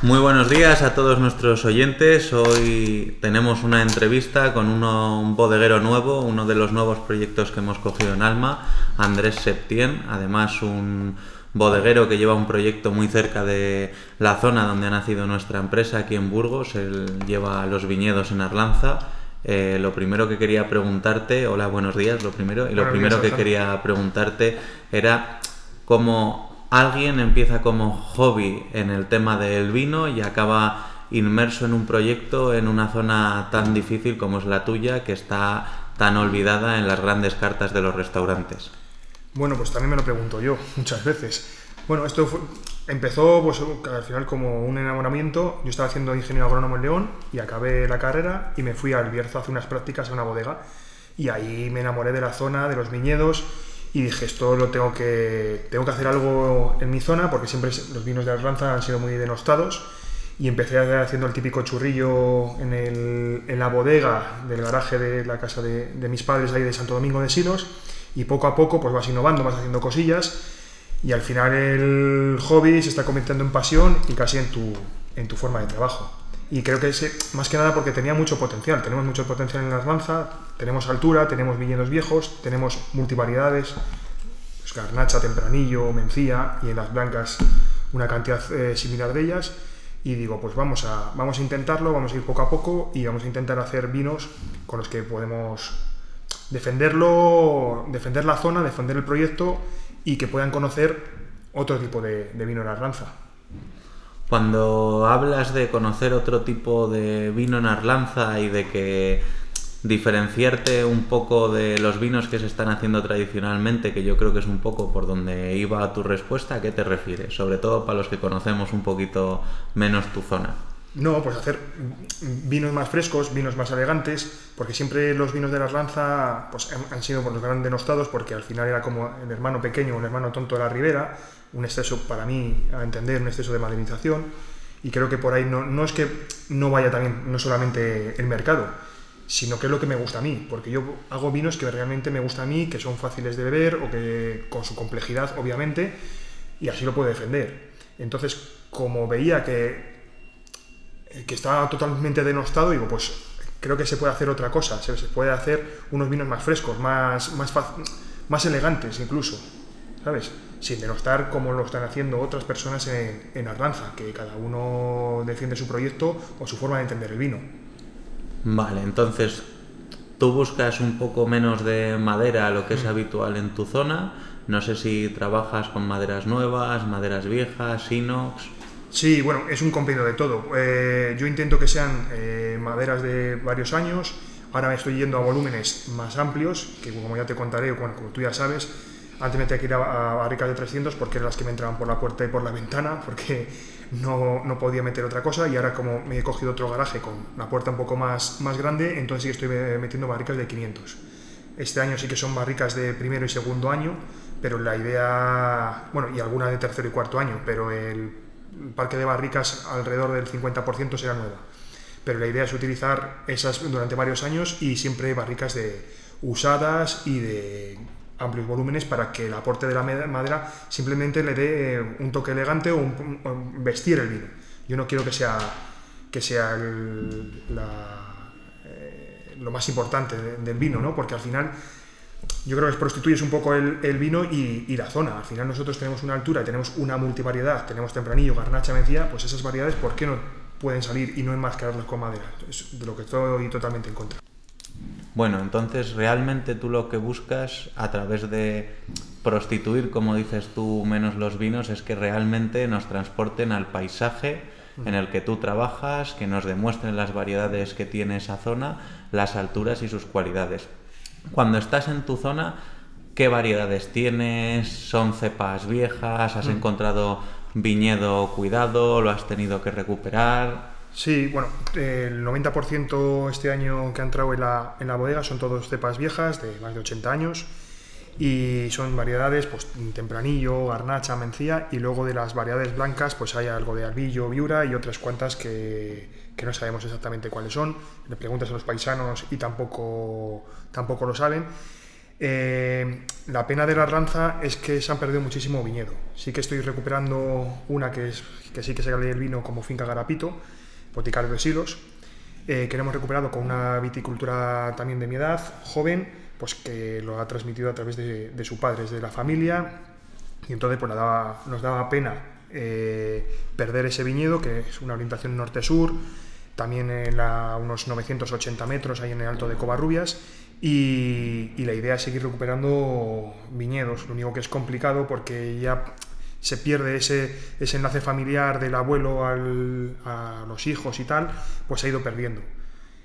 Muy buenos días a todos nuestros oyentes. Hoy tenemos una entrevista con uno, un bodeguero nuevo, uno de los nuevos proyectos que hemos cogido en Alma, Andrés Septien, además un bodeguero que lleva un proyecto muy cerca de la zona donde ha nacido nuestra empresa, aquí en Burgos. Él lleva los viñedos en Arlanza. Eh, lo primero que quería preguntarte, hola, buenos días, lo primero, y lo primero que quería preguntarte era cómo alguien empieza como hobby en el tema del vino y acaba inmerso en un proyecto en una zona tan difícil como es la tuya, que está tan olvidada en las grandes cartas de los restaurantes? Bueno, pues también me lo pregunto yo muchas veces. Bueno, esto empezó pues, al final como un enamoramiento. Yo estaba haciendo ingeniero agrónomo en León y acabé la carrera y me fui al Bierzo a hacer unas prácticas a una bodega. Y ahí me enamoré de la zona, de los viñedos y dije, esto lo tengo que, tengo que hacer algo en mi zona porque siempre los vinos de Arlanza han sido muy denostados y empecé haciendo el típico churrillo en, la bodega del garaje de la casa de, de, mis padres ahí de Santo Domingo de Silos y poco a poco pues vas innovando, vas haciendo cosillas y al final el hobby se está convirtiendo en pasión y casi en tu, en tu forma de trabajo. Y creo que es más que nada porque tenía mucho potencial. Tenemos mucho potencial en la Arlanza, tenemos altura, tenemos viñedos viejos, tenemos multivariedades, pues garnacha, tempranillo, mencía y en las blancas una cantidad eh, similar de ellas. Y digo, pues vamos a, vamos a intentarlo, vamos a ir poco a poco y vamos a intentar hacer vinos con los que podemos defenderlo, defender la zona, defender el proyecto y que puedan conocer otro tipo de, de vino en Arlanza. Cuando hablas de conocer otro tipo de vino en Arlanza y de que diferenciarte un poco de los vinos que se están haciendo tradicionalmente, que yo creo que es un poco por donde iba tu respuesta, ¿a qué te refieres? Sobre todo para los que conocemos un poquito menos tu zona. No, pues hacer vinos más frescos, vinos más elegantes, porque siempre los vinos de la Arlanza pues, han sido los grandes denostados, porque al final era como el hermano pequeño, el hermano tonto de la ribera, un exceso, para mí, a entender, un exceso de modernización. Y creo que por ahí no, no es que no vaya también, no solamente el mercado, sino que es lo que me gusta a mí, porque yo hago vinos que realmente me gustan a mí, que son fáciles de beber o que con su complejidad, obviamente, y así lo puedo defender. Entonces, como veía que, que estaba totalmente denostado, digo, pues creo que se puede hacer otra cosa, se, puede hacer unos vinos más frescos, más, más, más elegantes incluso, ¿sabes? sin denostar como lo están haciendo otras personas en, en Arlanza, que cada uno defiende su proyecto o su forma de entender el vino. Vale, entonces tú buscas un poco menos de madera, lo que es mm. habitual en tu zona. No sé si trabajas con maderas nuevas, maderas viejas, inox. Sí, bueno, es un compendio de todo. Eh, yo intento que sean eh, maderas de varios años. Ahora me estoy yendo a volúmenes más amplios, que como ya te contaré, bueno, como tú ya sabes, antes me tenía que ir a, barricas de 300 porque eran las que me entraban por la puerta y por la ventana, porque no, no, podía meter otra cosa. Y ahora, como me he cogido otro garaje con la puerta un poco más, más grande, entonces sí que estoy metiendo barricas de 500. Este año sí que son barricas de primero y segundo año, pero la idea, bueno, y alguna de tercero y cuarto año, pero el, parque de barricas alrededor del 50% será nueva. Pero la idea es utilizar esas durante varios años y siempre barricas de usadas y de amplios volúmenes para que el aporte de la madera simplemente le dé eh, un toque elegante o, un, vestir el vino. Yo no quiero que sea, que sea eh, lo más importante del vino, ¿no? porque al final yo creo que prostituyes un poco el, vino y, la zona. Al final nosotros tenemos una altura, tenemos una multivariedad, tenemos tempranillo, garnacha, mencía, pues esas variedades, ¿por qué no pueden salir y no enmascararlas con madera? Es de lo que estoy totalmente en contra. Bueno, entonces realmente tú lo que buscas a través de prostituir, como dices tú, menos los vinos, es que realmente nos transporten al paisaje en el que tú trabajas, que nos demuestren las variedades que tiene esa zona, las alturas y sus cualidades. Cuando estás en tu zona, ¿qué variedades tienes? ¿Son cepas viejas? ¿Has mm. encontrado viñedo cuidado? ¿Lo has tenido que recuperar? Sí, bueno, el 90% este año que ha entrado en la, en la bodega son todos cepas viejas de más de 80 años y son variedades, pues tempranillo, garnacha, mencía y luego de las variedades blancas pues hay algo de albillo, viura y otras cuantas que, que no sabemos exactamente cuáles son. Le preguntas a los paisanos y tampoco, tampoco lo saben. Eh, la pena de la ranza es que se han perdido muchísimo viñedo. Sí que estoy recuperando una que, es, que sí que se sale el vino como Finca Garapito, Boticario de Silos, eh, que hemos recuperado con una viticultura también de mi edad, joven, pues que lo ha transmitido a través de, de su padre, de la familia, y entonces pues, nos daba, nos daba pena eh, perder ese viñedo, que es una orientación norte-sur, también en unos 980 metros ahí en el Alto de Covarrubias, y, y, la idea es seguir recuperando viñedos, lo único que es complicado porque ya se pierde ese, ese enlace familiar del abuelo a los hijos y tal, pues se ha ido perdiendo.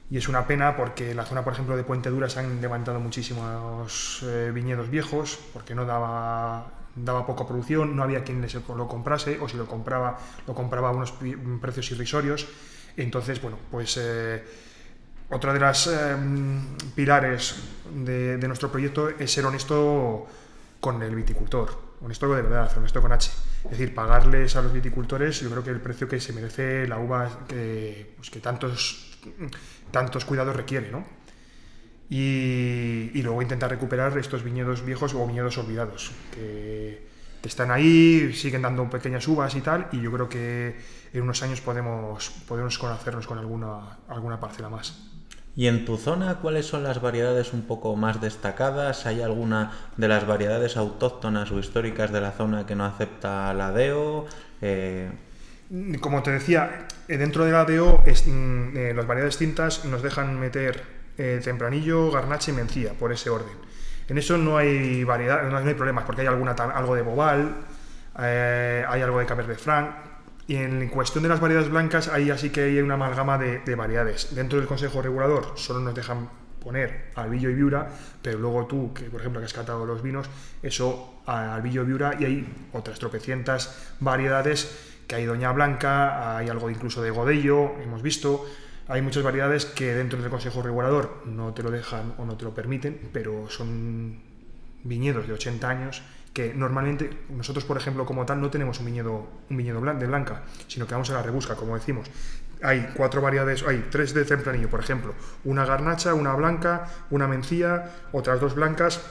Y es una pena porque en la zona, por ejemplo, de Puente Dura se han levantado muchísimos eh, viñedos viejos porque no daba, daba poca producción, no había quien les lo comprase o si lo compraba, lo compraba a unos precios irrisorios. Entonces, bueno, pues eh, otra de las eh, pilares de nuestro proyecto es ser honesto con el viticultor honesto de verdad, honesto con H. Es decir, pagarles a los viticultores, yo creo que el precio que se merece la uva que, pues, que tantos, tantos cuidados requiere, ¿no? Y, y, luego intentar recuperar estos viñedos viejos o viñedos olvidados, que, que, están ahí, siguen dando pequeñas uvas y tal, y yo creo que en unos años podemos, podemos conocernos con alguna, alguna parcela más. ¿Y en tu zona cuáles son las variedades un poco más destacadas? ¿Hay alguna de las variedades autóctonas o históricas de la zona que no acepta la DEO? Eh... Como te decía, eh, dentro de la DEO es, mm, eh, las variedades tintas nos dejan meter tempranillo, garnacha y mencía, por ese orden. En eso no hay variedad, no hay problemas, porque hay alguna, algo de bobal, hay algo de cabernet franc, y en cuestión de las variedades blancas, ahí así que hay una amalgama de, de, variedades. Dentro del Consejo Regulador solo nos dejan poner albillo y viura, pero luego tú, que por ejemplo que has catado los vinos, eso albillo y viura y hay otras tropecientas variedades, que hay doña blanca, hay algo incluso de godello, hemos visto, hay muchas variedades que dentro del Consejo Regulador no te lo dejan o no te lo permiten, pero son viñedos de 80 años que normalmente nosotros, por ejemplo, como tal, no tenemos un viñedo, un viñedo de blanca, sino que vamos a la rebusca, como decimos. Hay cuatro variedades, hay tres de tempranillo, por ejemplo, una garnacha, una blanca, una mencía, otras dos blancas,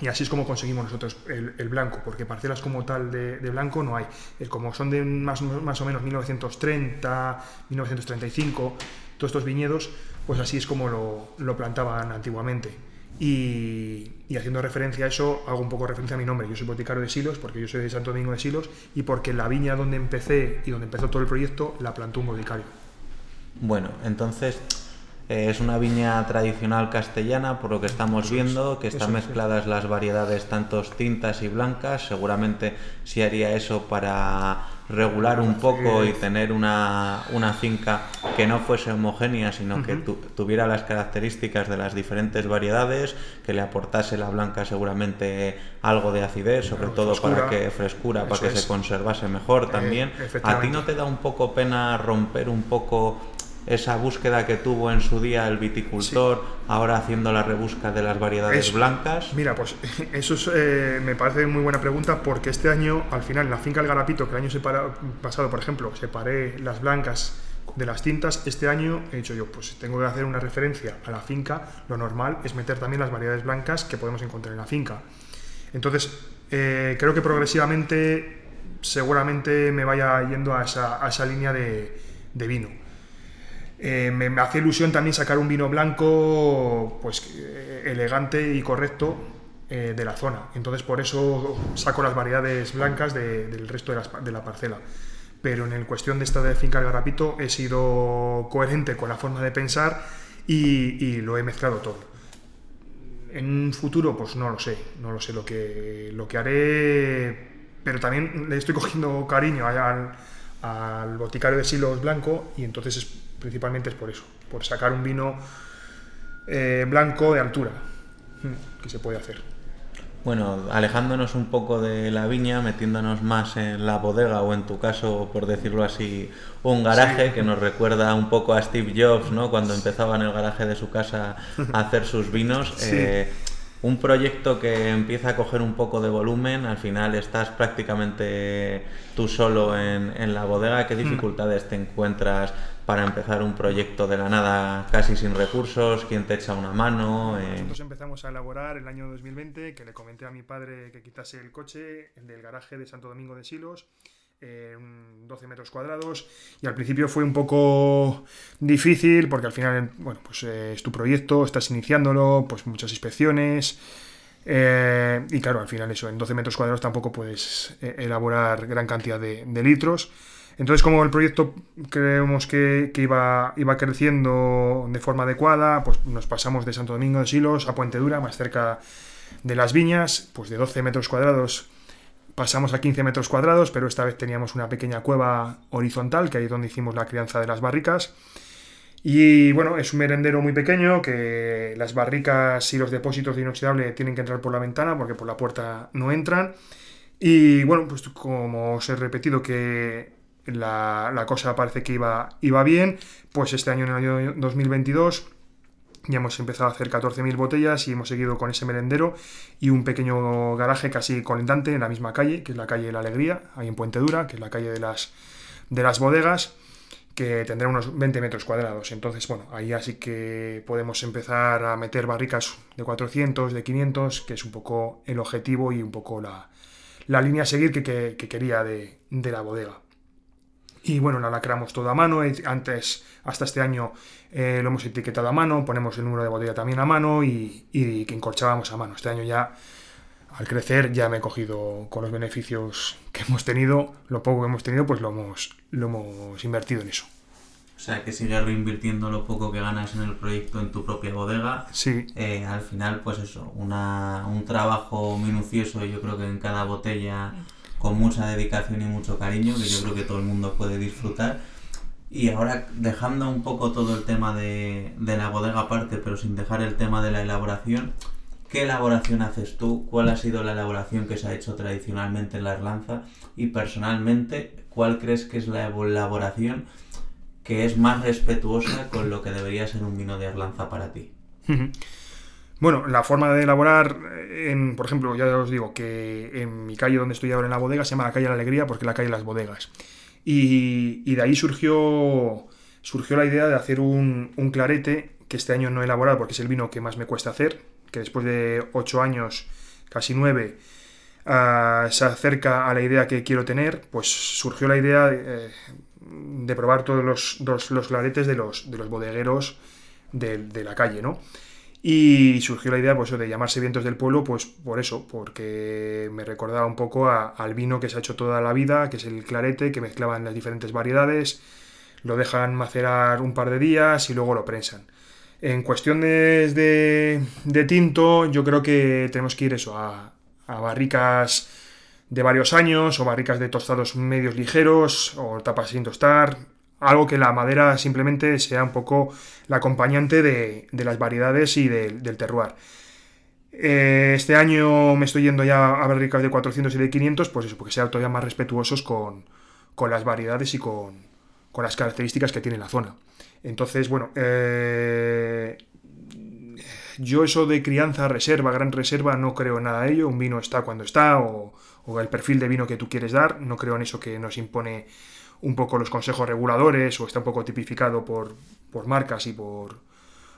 y así es como conseguimos nosotros el, blanco, porque parcelas como tal de, de, blanco no hay. Como son de más, más o menos 1930, 1935, todos estos viñedos, pues así es como lo, lo plantaban antiguamente. Y, haciendo referencia a eso, hago un poco referencia a mi nombre. Yo soy boticario de Silos, porque yo soy de Santo Domingo de Silos, y porque la viña donde empecé y donde empezó todo el proyecto la plantó un boticario. Bueno, entonces eh, es una viña tradicional castellana, por lo que estamos viendo, que están mezcladas las variedades tanto tintas y blancas. Seguramente sí haría eso para regular un poco y tener una, una finca que no fuese homogénea, sino que tu, tuviera las características de las diferentes variedades, que le aportase la blanca seguramente algo de acidez, sobre todo frescura. para que frescura, Eso para que es. se conservase mejor también. Eh, ¿A ti no te da un poco pena romper un poco esa búsqueda que tuvo en su día el viticultor, sí. ahora haciendo la rebusca de las variedades es, blancas? Mira, pues eso es, eh, me parece muy buena pregunta porque este año, al final, en la finca El Garapito, que el año separa, pasado, por ejemplo, separé las blancas de las tintas, este año he dicho yo, pues tengo que hacer una referencia a la finca, lo normal es meter también las variedades blancas que podemos encontrar en la finca. Entonces, eh, creo que progresivamente, seguramente me vaya yendo a esa, a esa línea de, de vino. Eh, me, me, hace ilusión también sacar un vino blanco pues eh, elegante y correcto eh, de la zona. Entonces por eso saco las variedades blancas de, del resto de, la parcela. Pero en el cuestión de esta de finca del Garrapito he sido coherente con la forma de pensar y, lo he mezclado todo. En un futuro pues no lo sé, no lo sé lo que, lo que haré, pero también le estoy cogiendo cariño al, boticario de Silos Blanco y entonces es principalmente es por eso, por sacar un vino eh, blanco de altura, hmm, que se puede hacer. Bueno, alejándonos un poco de la viña, metiéndonos más en la bodega o en tu caso, por decirlo así, un garaje sí. que nos recuerda un poco a Steve Jobs, ¿no? Cuando empezaba en el garaje de su casa a hacer sus vinos. Sí. Eh, Un proyecto que empieza a coger un poco de volumen, al final estás prácticamente tú solo en, la bodega. ¿Qué mm. dificultades te encuentras para empezar un proyecto de la nada casi sin recursos? ¿Quién te echa una mano? Eh, Nosotros empezamos a elaborar el año 2020, que le comenté a mi padre que quitase el coche del garaje de Santo Domingo de Silos 12 metros cuadrados y al principio fue un poco difícil porque al final, bueno, pues eh, es tu proyecto, estás iniciándolo, pues muchas inspecciones eh, y claro, al final eso, en 12 metros cuadrados tampoco puedes eh, elaborar gran cantidad de, litros. Entonces, como el proyecto creemos que, iba, iba creciendo de forma adecuada, pues nos pasamos de Santo Domingo de Silos a Puente Dura, más cerca de las viñas, pues de 12 metros cuadrados pasamos a 15 metros cuadrados, pero esta vez teníamos una pequeña cueva horizontal, que ahí es donde hicimos la crianza de las barricas. Y bueno, es un merendero muy pequeño, que las barricas y los depósitos de inoxidable tienen que entrar por la ventana, porque por la puerta no entran. Y bueno, pues como os he repetido que la, la cosa parece que iba, iba bien, pues este año, en el año 2022, ya hemos empezado a hacer 14.000 botellas y hemos seguido con ese merendero y un pequeño garaje casi colindante en la misma calle, que es la calle de la Alegría, ahí en Puente Dura, que es la calle de las, de las bodegas, que tendrá unos 20 metros cuadrados. Entonces, bueno, ahí así que podemos empezar a meter barricas de 400, de 500, que es un poco el objetivo y un poco la, línea a seguir que, quería de, de la bodega. Y bueno, la lacramos todo a mano. Antes, hasta este año, eh, lo hemos etiquetado a mano, ponemos el número de botella también a mano y, que encorchábamos a mano. Este año ya, al crecer, ya me he cogido con los beneficios que hemos tenido, lo poco que hemos tenido, pues lo hemos, lo hemos invertido en eso. O sea, que sigues reinvirtiendo lo poco que ganas en el proyecto en tu propia bodega. Sí. Eh, al final, pues eso, una, un trabajo minucioso, yo creo que en cada botella con mucha dedicación y mucho cariño, que yo creo que todo el mundo puede disfrutar. Y ahora dejando un poco todo el tema de, la bodega aparte, pero sin dejar el tema de la elaboración, ¿qué elaboración haces tú? ¿Cuál ha sido la elaboración que se ha hecho tradicionalmente en la Erlanza? Y personalmente, ¿cuál crees que es la elaboración que es más respetuosa con lo que debería ser un vino de Erlanza para ti? Bueno, la forma de elaborar, en, por ejemplo, ya os digo que en mi calle donde estoy ahora en la bodega se llama la calle de la Alegría porque es la calle de las bodegas. Y, de ahí surgió, surgió la idea de hacer un, clarete que este año no he elaborado porque es el vino que más me cuesta hacer, que después de ocho años, casi nueve, ah, se acerca a la idea que quiero tener, pues surgió la idea de, eh, probar todos los, los, claretes de los, de los bodegueros de, de la calle, ¿no? Y surgió la idea pues, de llamarse Vientos del Pueblo, pues por eso, porque me recordaba un poco al vino que se ha hecho toda la vida, que es el clarete, que mezclaban las diferentes variedades, lo dejan macerar un par de días y luego lo prensan. En cuestiones de, de tinto, yo creo que tenemos que ir eso, a, a barricas de varios años, o barricas de tostados medios ligeros, o tapas sin tostar, algo que la madera simplemente sea un poco la acompañante de, las variedades y del terroir. Eh, este año me estoy yendo ya a barricas de 400 y de 500, pues eso, porque sean todavía más respetuosos con, las variedades y con, las características que tiene la zona. Entonces, bueno, eh, yo eso de crianza, reserva, gran reserva, no creo nada de ello. Un vino está cuando está, o el perfil de vino que tú quieres dar, no creo en eso que nos impone un poco los consejos reguladores o está un poco tipificado por, marcas y por,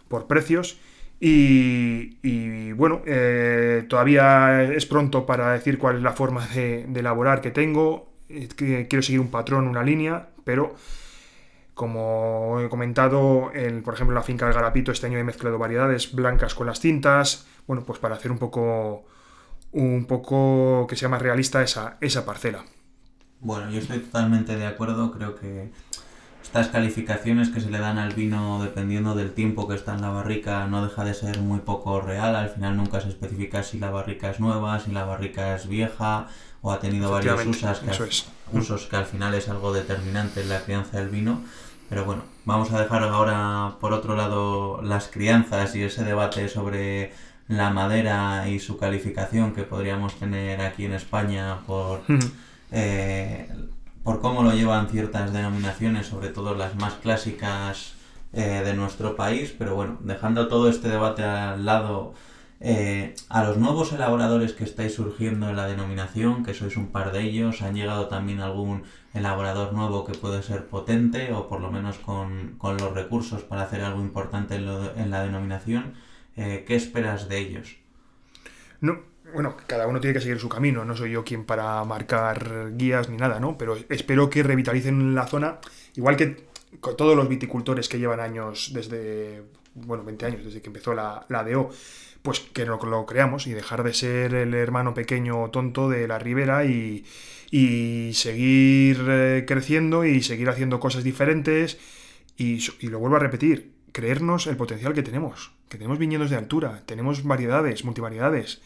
por precios. Y, bueno, eh, todavía es pronto para decir cuál es la forma de, elaborar que tengo. quiero seguir un patrón, una línea, pero como he comentado, el, por ejemplo, la finca del Garapito este año he mezclado variedades blancas con las tintas. Bueno, pues para hacer un poco, un poco que sea más realista esa, esa parcela. Bueno, yo estoy totalmente de acuerdo. Creo que estas calificaciones que se le dan al vino dependiendo del tiempo que está en la barrica no deja de ser muy poco real. Al final nunca se especifica si la barrica es nueva, si la barrica es vieja o ha tenido varios usos que, al, usos que al final es algo determinante en la crianza del vino. Pero bueno, vamos a dejar ahora por otro lado las crianzas y ese debate sobre la madera y su calificación que podríamos tener aquí en España por... Eh, por cómo lo llevan ciertas denominaciones, sobre todo las más clásicas eh, de nuestro país, pero bueno, dejando todo este debate al lado, Eh, a los nuevos elaboradores que estáis surgiendo en la denominación, que sois un par de ellos, ¿han llegado también algún elaborador nuevo que puede ser potente o por lo menos con, los recursos para hacer algo importante en, la denominación? ¿Qué esperas de ellos? No, bueno, cada uno tiene que seguir su camino, no soy yo quien para marcar guías ni nada, ¿no? Pero espero que revitalicen la zona, igual que todos los viticultores que llevan años desde, bueno, 20 años, desde que empezó la, la DO pues que lo, lo, creamos y dejar de ser el hermano pequeño tonto de la ribera y, seguir eh, creciendo y seguir haciendo cosas diferentes y, y, lo vuelvo a repetir, creernos el potencial que tenemos, que tenemos viñedos de altura, tenemos variedades, multivariedades.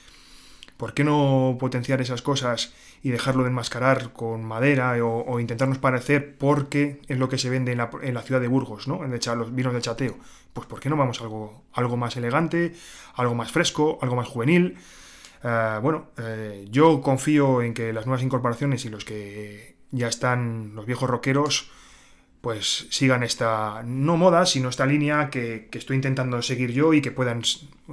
¿Por qué no potenciar esas cosas y dejarlo de enmascarar con madera o, intentarnos parecer porque es lo que se vende en la, ciudad de Burgos, ¿no? En los vinos del chateo. Pues ¿por qué no vamos a algo, algo más elegante, algo más fresco, algo más juvenil? Eh, bueno, eh, yo confío en que las nuevas incorporaciones y los que ya están, los viejos rockeros, pues sigan esta, no moda, sino esta línea que, estoy intentando seguir yo y que puedan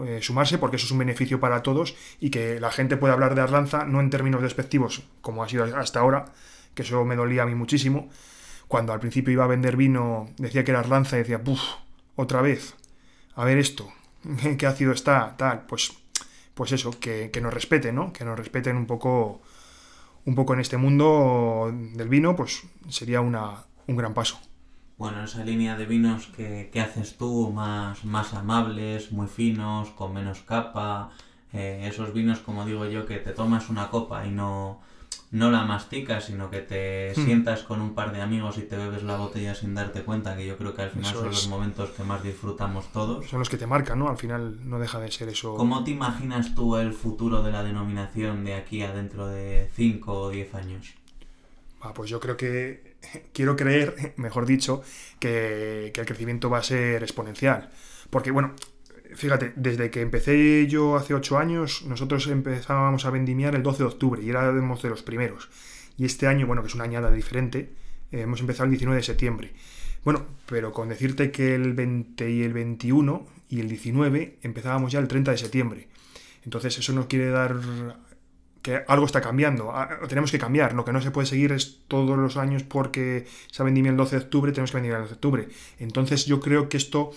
eh, sumarse, porque eso es un beneficio para todos y que la gente pueda hablar de Arlanza no en términos despectivos, como ha sido hasta ahora, que eso me dolía a mí muchísimo. Cuando al principio iba a vender vino, decía que era Arlanza y decía, ¡puf! Otra vez, a ver esto, qué ácido está, tal, pues, pues eso, que, nos respeten, ¿no? Que nos respeten un poco, un poco en este mundo del vino, pues sería una, un gran paso. Bueno, esa línea de vinos que, haces tú, más, más amables, muy finos, con menos capa, eh, esos vinos, como digo yo, que te tomas una copa y no, no la masticas, sino que te hmm. sientas con un par de amigos y te bebes la botella sin darte cuenta, que yo creo que al final son los momentos que más disfrutamos todos. Son los que te marcan, ¿no? Al final no deja de ser eso. ¿Cómo te imaginas tú el futuro de la denominación de aquí a dentro de 5 o 10 años? Ah, pues yo creo que quiero creer, mejor dicho, que, el crecimiento va a ser exponencial. Porque, bueno, fíjate, desde que empecé yo hace ocho años, nosotros empezábamos a vendimiar el 12 de octubre y éramos de los primeros. Y este año, bueno, que es una añada diferente, eh, hemos empezado el 19 de septiembre. Bueno, pero con decirte que el 20 y el 21 y el 19 empezábamos ya el 30 de septiembre. Entonces eso nos quiere dar algo está cambiando, tenemos que cambiar, lo que no se puede seguir es todos los años porque se ha vendido el 12 de octubre, tenemos que vender el 12 de octubre. Entonces yo creo que esto,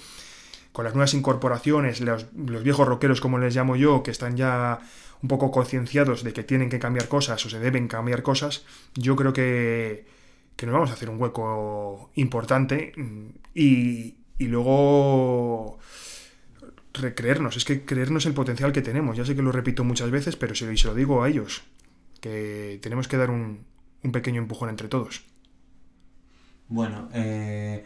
con las nuevas incorporaciones, los, viejos rockeros como les llamo yo, que están ya un poco concienciados de que tienen que cambiar cosas o se deben cambiar cosas, yo creo que, que nos vamos a hacer un hueco importante y, y luego recreernos, es que creernos el potencial que tenemos. Ya sé que lo repito muchas veces, pero se, se lo digo a ellos, que tenemos que dar un, pequeño empujón entre todos. Bueno, eh,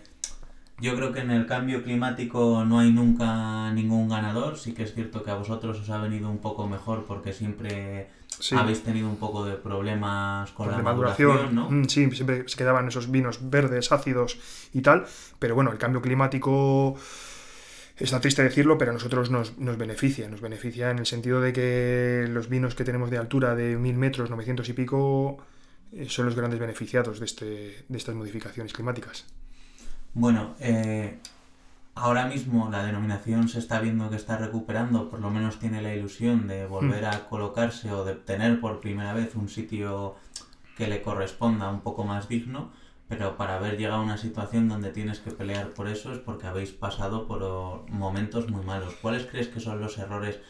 yo creo que en el cambio climático no hay nunca ningún ganador. Sí que es cierto que a vosotros os ha venido un poco mejor porque siempre habéis tenido un poco de problemas con la maduración, ¿no? Mm, sí, siempre se quedaban esos vinos verdes, ácidos y tal. Pero bueno, el cambio climático Está triste decirlo, pero a nosotros nos, nos, beneficia. Nos beneficia en el sentido de que los vinos que tenemos de altura de 1000 metros, 900 y pico, eh, son los grandes beneficiados de, este, de estas modificaciones climáticas. Bueno, eh, ahora mismo la denominación se está viendo que está recuperando, por lo menos tiene la ilusión de volver hmm. a colocarse o de obtener por primera vez un sitio que le corresponda un poco más digno pero para haber llegado a una situación donde tienes que pelear por eso es porque habéis pasado por momentos muy malos. ¿Cuáles crees que son los errores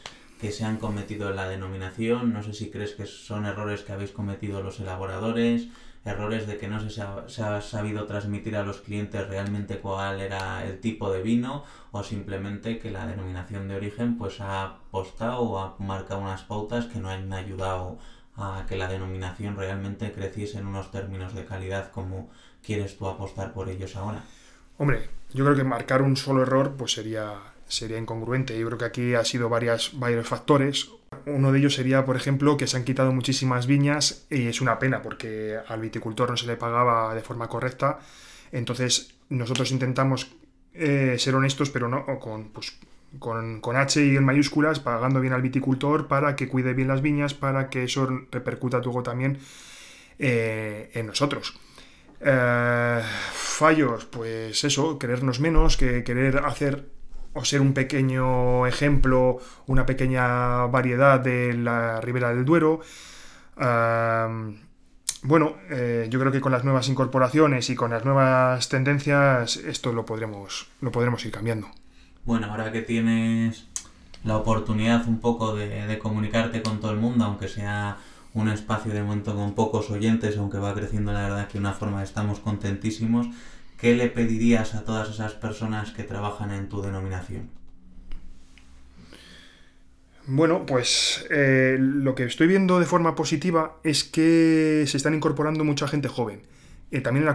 que se han cometido en la denominación? No sé si crees que son errores que habéis cometido los elaboradores, errores de que no se ha, se ha sabido transmitir a los clientes realmente cuál era el tipo de vino o simplemente que la denominación de origen pues ha apostado o ha marcado unas pautas que no han ayudado a que la denominación realmente creciese en unos términos de calidad como quieres tú apostar por ellos ahora? Hombre, yo creo que marcar un solo error pues sería, sería incongruente. Yo creo que aquí ha sido varias, varios factores. Uno de ellos sería, por ejemplo, que se han quitado muchísimas viñas y es una pena porque al viticultor no se le pagaba de forma correcta. Entonces nosotros intentamos eh, ser honestos, pero no con, pues, con, con, H y en mayúsculas, pagando bien al viticultor para que cuide bien las viñas, para que eso repercuta luego también eh, en nosotros. Eh, fallos, pues eso, querernos menos, que querer hacer o ser un pequeño ejemplo, una pequeña variedad de la Ribera del Duero. bueno, eh, yo creo que con las nuevas incorporaciones y con las nuevas tendencias esto lo podremos, lo podremos ir cambiando. Bueno, ahora que tienes la oportunidad un poco de, comunicarte con todo el mundo, aunque sea un espacio de momento con pocos oyentes, aunque va creciendo la verdad que de una forma estamos contentísimos, ¿qué le pedirías a todas esas personas que trabajan en tu denominación? Bueno, pues eh, lo que estoy viendo de forma positiva es que se están incorporando mucha gente joven, eh, también en,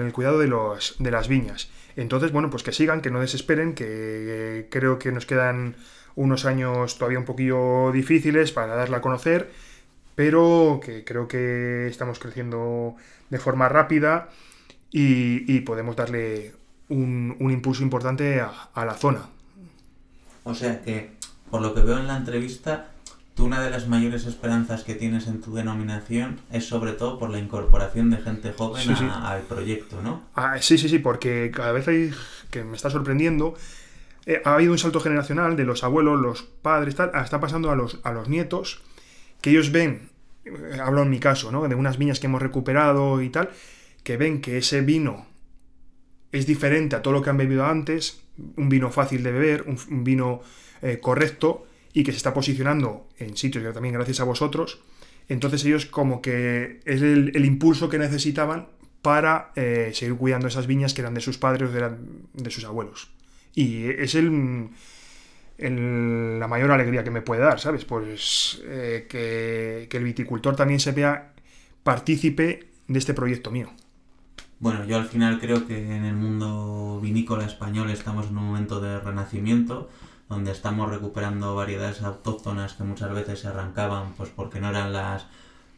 el cuidado de las viñas. Entonces, bueno, pues que sigan, que no desesperen, que eh, creo que nos quedan unos años todavía un poquillo difíciles para darla a conocer, pero que creo que estamos creciendo de forma rápida y, podemos darle un, impulso importante a, la zona. O sea que, por lo que veo en la entrevista, tú una de las mayores esperanzas que tienes en tu denominación es sobre todo por la incorporación de gente joven al proyecto, ¿no? Ah, sí, sí, sí, porque cada vez hay, que me está sorprendiendo, eh, ha habido un salto generacional de los abuelos, los padres, tal, está pasando a los, a los nietos, que ellos ven, eh, hablo en mi caso, ¿no? De unas viñas que hemos recuperado y tal, que ven que ese vino es diferente a todo lo que han bebido antes, un vino fácil de beber, un, vino eh, correcto y que se está posicionando en sitios también gracias a vosotros, entonces ellos como que es el, impulso que necesitaban para eh, seguir cuidando esas viñas que eran de sus padres o de, de sus abuelos. Y es el, la mayor alegría que me puede dar, ¿sabes? Pues eh, que, que el viticultor también se vea partícipe de este proyecto mío. Bueno, yo al final creo que en el mundo vinícola español estamos en un momento de renacimiento, donde estamos recuperando variedades autóctonas que muchas veces se arrancaban pues porque no eran las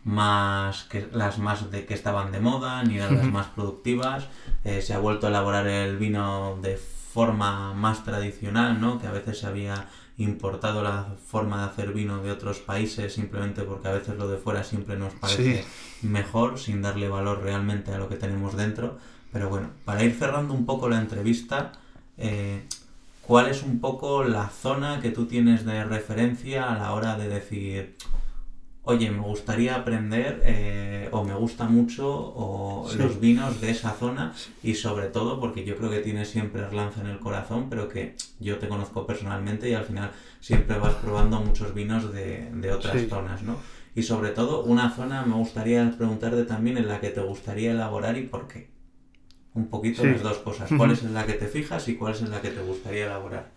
más que las más de que estaban de moda ni eran las más productivas. Eh, se ha vuelto a elaborar el vino de forma más tradicional no que a veces se había importado la forma de hacer vino de otros países simplemente porque a veces lo de fuera siempre nos parece mejor sin darle valor realmente a lo que tenemos dentro. Pero bueno, para ir cerrando un poco la entrevista, eh, ¿cuál es un poco la zona que tú tienes de referencia a la hora de decir, oye, me gustaría aprender eh, o me gusta mucho o los vinos de esa zona y sobre todo porque yo creo que tienes siempre Erlanza en el corazón, pero que yo te conozco personalmente y al final siempre vas probando muchos vinos de, otras zonas, ¿no? Y sobre todo una zona me gustaría preguntarte también en la que te gustaría elaborar y por qué. Un poquito las dos cosas. ¿Cuál es en la que te fijas y cuál es en la que te gustaría elaborar?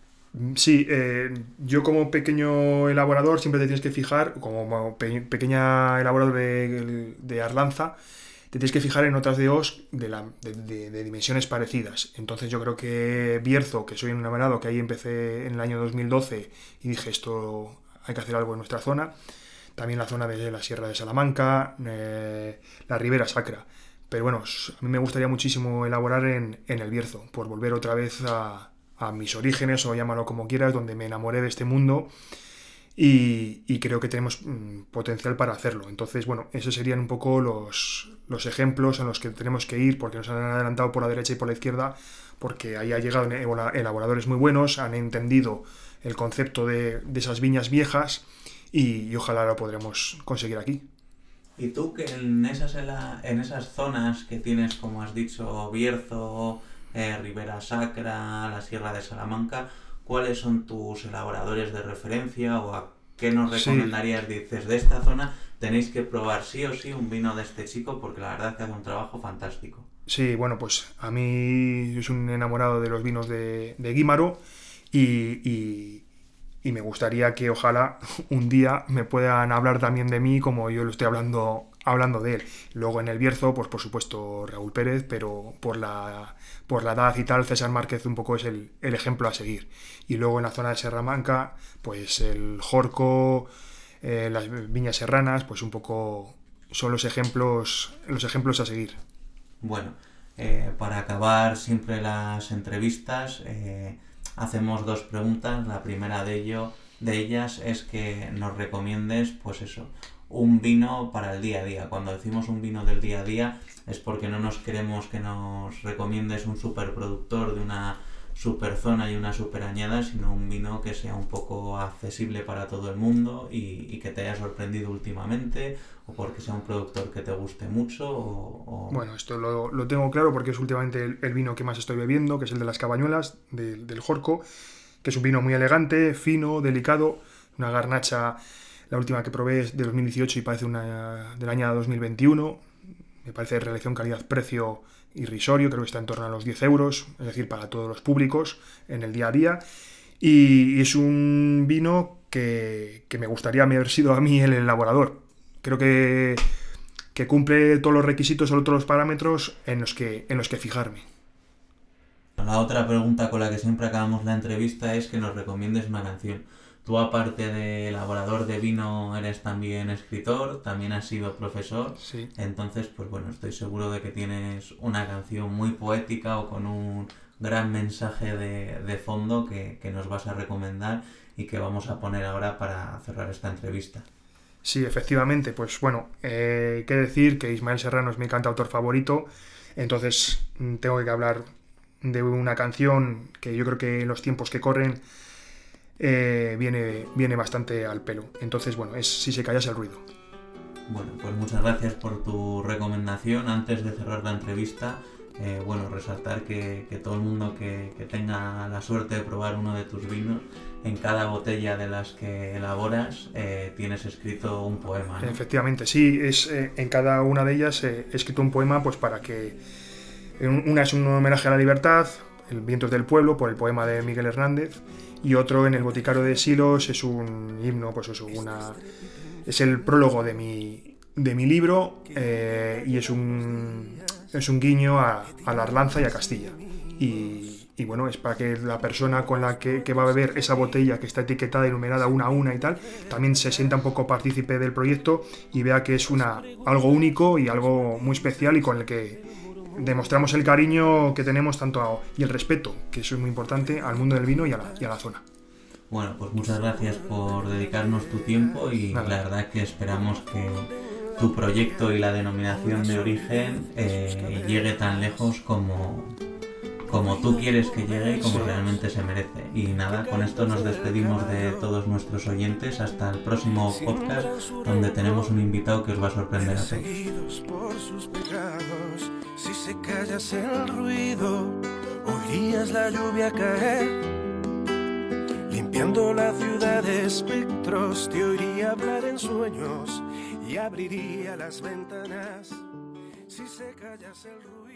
Sí, eh, yo como pequeño elaborador siempre te tienes que fijar, como pequeña elaborador de, Arlanza, te tienes que fijar en otras de Os de, dimensiones parecidas. Entonces yo creo que Bierzo, que soy un enamorado, que ahí empecé en el año 2012 y dije esto hay que hacer algo en nuestra zona. También la zona de la Sierra de Salamanca, eh, la Ribera Sacra. Pero bueno, a mí me gustaría muchísimo elaborar en el Bierzo, por volver otra vez a, a mis orígenes o llámalo como quieras, donde me enamoré de este mundo y, creo que tenemos mm, potencial para hacerlo. Entonces, bueno, esos serían un poco los, los ejemplos en los que tenemos que ir porque nos han adelantado por la derecha y por la izquierda porque ahí ha llegado elaboradores muy buenos, han entendido el concepto de, esas viñas viejas y, ojalá lo podremos conseguir aquí. ¿Y tú que en esas, en esas zonas que tienes, como has dicho, Bierzo, eh, Ribera Sacra, la Sierra de Salamanca, ¿cuáles son tus elaboradores de referencia o a qué nos recomendarías? Dices, de esta zona tenéis que probar sí o sí un vino de este chico porque la verdad es que hace un trabajo fantástico. Sí, bueno, pues a mí soy un enamorado de los vinos de, de Guímaro y, y me gustaría que ojalá un día me puedan hablar también de mí como yo lo estoy hablando hablando de él. Luego en el Bierzo, pues por supuesto Raúl Pérez, pero por la, por la edad y tal, César Márquez un poco es el, ejemplo a seguir. Y luego en la zona de Serramanca, pues el Jorco, eh, las viñas serranas, pues un poco son los ejemplos, los ejemplos a seguir. Bueno, eh, para acabar siempre las entrevistas, eh, hacemos dos preguntas. La primera de ello, de ellas es que nos recomiendes, pues eso, un vino para el día a día. Cuando decimos un vino del día a día es porque no nos queremos que nos recomiendes un superproductor de una super zona y una super añada, sino un vino que sea un poco accesible para todo el mundo y, que te haya sorprendido últimamente o porque sea un productor que te guste mucho o... Bueno, esto lo, tengo claro porque es últimamente el, vino que más estoy bebiendo, que es el de las cabañuelas, del Jorco, que es un vino muy elegante, fino, delicado, una garnacha, la última que probé es de 2018 y parece una del año 2021, me parece relación calidad-precio irrisorio, creo que está en torno a los 10 euros, es decir, para todos los públicos en el día a día. Y, es un vino que, me gustaría haber sido a mí el elaborador. Creo que, que cumple todos los requisitos o todos los parámetros en los que, en los que fijarme. La otra pregunta con la que siempre acabamos la entrevista es que nos recomiendes una canción. Tú aparte de elaborador de vino eres también escritor, también has sido profesor. Sí. Entonces, pues bueno, estoy seguro de que tienes una canción muy poética o con un gran mensaje de, fondo que, nos vas a recomendar y que vamos a poner ahora para cerrar esta entrevista. Sí, efectivamente. Pues bueno, eh, qué decir que Ismael Serrano es mi cantautor favorito. Entonces mm, tengo que hablar de una canción que yo creo que en los tiempos que corren eh, viene, viene bastante al pelo. Entonces, bueno, es si se callas el ruido. Bueno, pues muchas gracias por tu recomendación. Antes de cerrar la entrevista, eh, bueno, resaltar que, todo el mundo que, tenga la suerte de probar uno de tus vinos, en cada botella de las que elaboras eh, tienes escrito un poema. Efectivamente, sí, es en cada una de ellas he escrito un poema pues para que una es un homenaje a la libertad, El viento del pueblo, por el poema de Miguel Hernández, y otro en el Boticario de Silos es un himno, pues eso, una, es el prólogo de mi, de mi libro eh, y es un, es un guiño a, la Arlanza y a Castilla. Y, bueno, es para que la persona con la que, que, va a beber esa botella que está etiquetada y numerada una a una y tal, también se sienta un poco partícipe del proyecto y vea que es una, algo único y algo muy especial y con el que demostramos el cariño que tenemos tanto y el respeto, que eso es muy importante, al mundo del vino y a la, zona. Bueno, pues muchas gracias por dedicarnos tu tiempo y la verdad que esperamos que tu proyecto y la denominación de origen eh, llegue tan lejos como, como tú quieres que llegue y como realmente se merece. Y nada, con esto nos despedimos de todos nuestros oyentes hasta el próximo podcast donde tenemos un invitado que os va a sorprender a todos. Si se callas el ruido, oirías la lluvia caer. Limpiando la ciudad de espectros, te oiría hablar en sueños y abriría las ventanas. Si se callas el ruido.